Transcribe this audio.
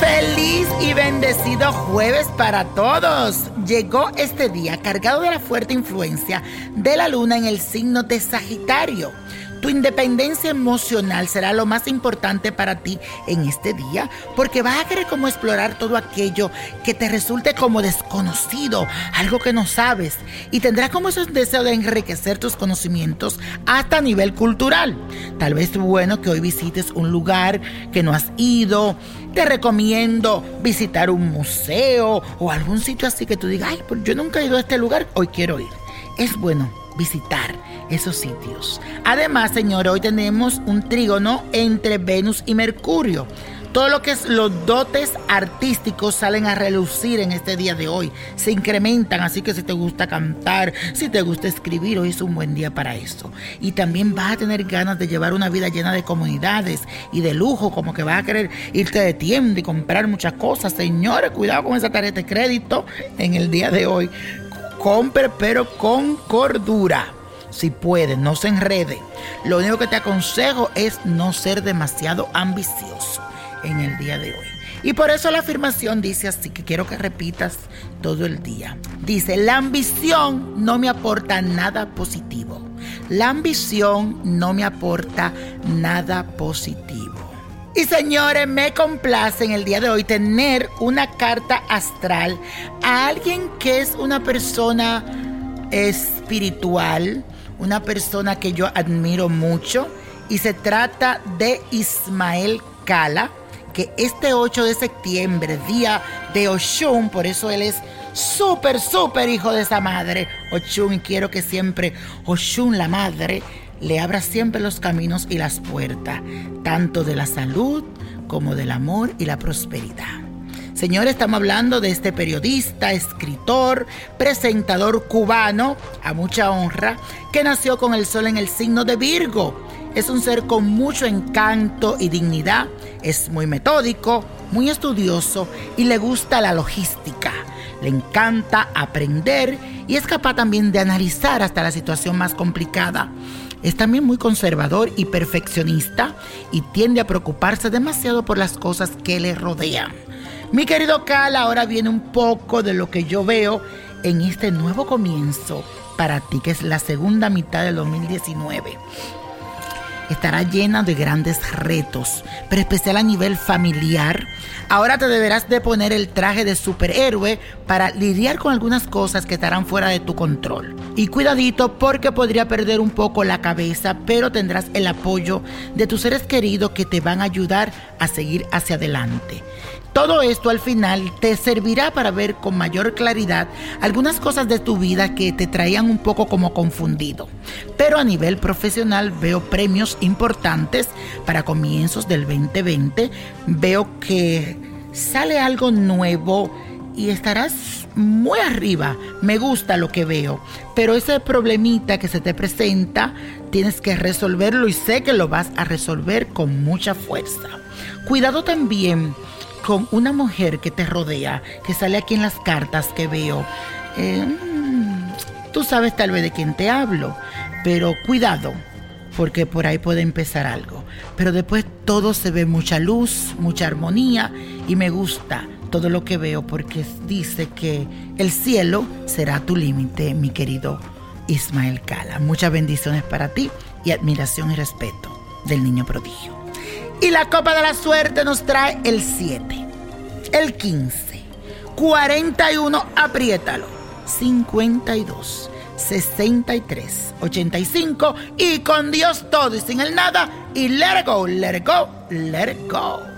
Feliz y bendecido jueves para todos. Llegó este día cargado de la fuerte influencia de la luna en el signo de Sagitario. Tu independencia emocional será lo más importante para ti en este día porque vas a querer como explorar todo aquello que te resulte como desconocido, algo que no sabes y tendrás como esos deseos de enriquecer tus conocimientos hasta nivel cultural. Tal vez bueno que hoy visites un lugar que no has ido, te recomiendo visitar un museo o algún sitio así que tú digas, ay, yo nunca he ido a este lugar, hoy quiero ir. Es bueno visitar esos sitios. Además, señor, hoy tenemos un trígono entre Venus y Mercurio. Todo lo que es los dotes artísticos salen a relucir en este día de hoy. Se incrementan, así que si te gusta cantar, si te gusta escribir, hoy es un buen día para eso. Y también vas a tener ganas de llevar una vida llena de comunidades y de lujo, como que vas a querer irte de tienda y comprar muchas cosas. Señores, cuidado con esa tarjeta de crédito en el día de hoy. Compre, pero con cordura. Si puede, no se enrede. Lo único que te aconsejo es no ser demasiado ambicioso en el día de hoy. Y por eso la afirmación dice así, que quiero que repitas todo el día. Dice, la ambición no me aporta nada positivo. La ambición no me aporta nada positivo. Y señores, me complace en el día de hoy tener una carta astral a alguien que es una persona espiritual, una persona que yo admiro mucho. Y se trata de Ismael Cala, que este 8 de septiembre, día de Oshun, por eso él es súper, súper hijo de esa madre, Oshun, y quiero que siempre Oshun, la madre, le abra siempre los caminos y las puertas, tanto de la salud como del amor y la prosperidad. Señores, estamos hablando de este periodista, escritor, presentador cubano, a mucha honra, que nació con el sol en el signo de Virgo. Es un ser con mucho encanto y dignidad, es muy metódico, muy estudioso y le gusta la logística. Le encanta aprender y es capaz también de analizar hasta la situación más complicada. Es también muy conservador y perfeccionista y tiende a preocuparse demasiado por las cosas que le rodean. Mi querido Cal, ahora viene un poco de lo que yo veo en este nuevo comienzo para ti, que es la segunda mitad del 2019. estará llena de grandes retos, pero especial a nivel familiar. Ahora te deberás de poner el traje de superhéroe para lidiar con algunas cosas que estarán fuera de tu control. Y cuidadito porque podría perder un poco la cabeza, pero tendrás el apoyo de tus seres queridos que te van a ayudar a seguir hacia adelante. Todo esto al final te servirá para ver con mayor claridad algunas cosas de tu vida que te traían un poco como confundido. Pero a nivel profesional veo premios importantes para comienzos del 2020. Veo que sale algo nuevo y estarás muy arriba. Me gusta lo que veo. Pero ese problemita que se te presenta, tienes que resolverlo y sé que lo vas a resolver con mucha fuerza. Cuidado también con una mujer que te rodea, que sale aquí en las cartas que veo. Eh, mm, tú sabes tal vez de quién te hablo, pero cuidado, porque por ahí puede empezar algo. Pero después todo se ve mucha luz, mucha armonía y me gusta todo lo que veo porque dice que el cielo será tu límite, mi querido Ismael Cala. Muchas bendiciones para ti y admiración y respeto del niño prodigio. Y la copa de la suerte nos trae el 7, el 15, 41, apriétalo, 52, 63, 85 y con Dios todo y sin el nada y let it go, let it go, let it go.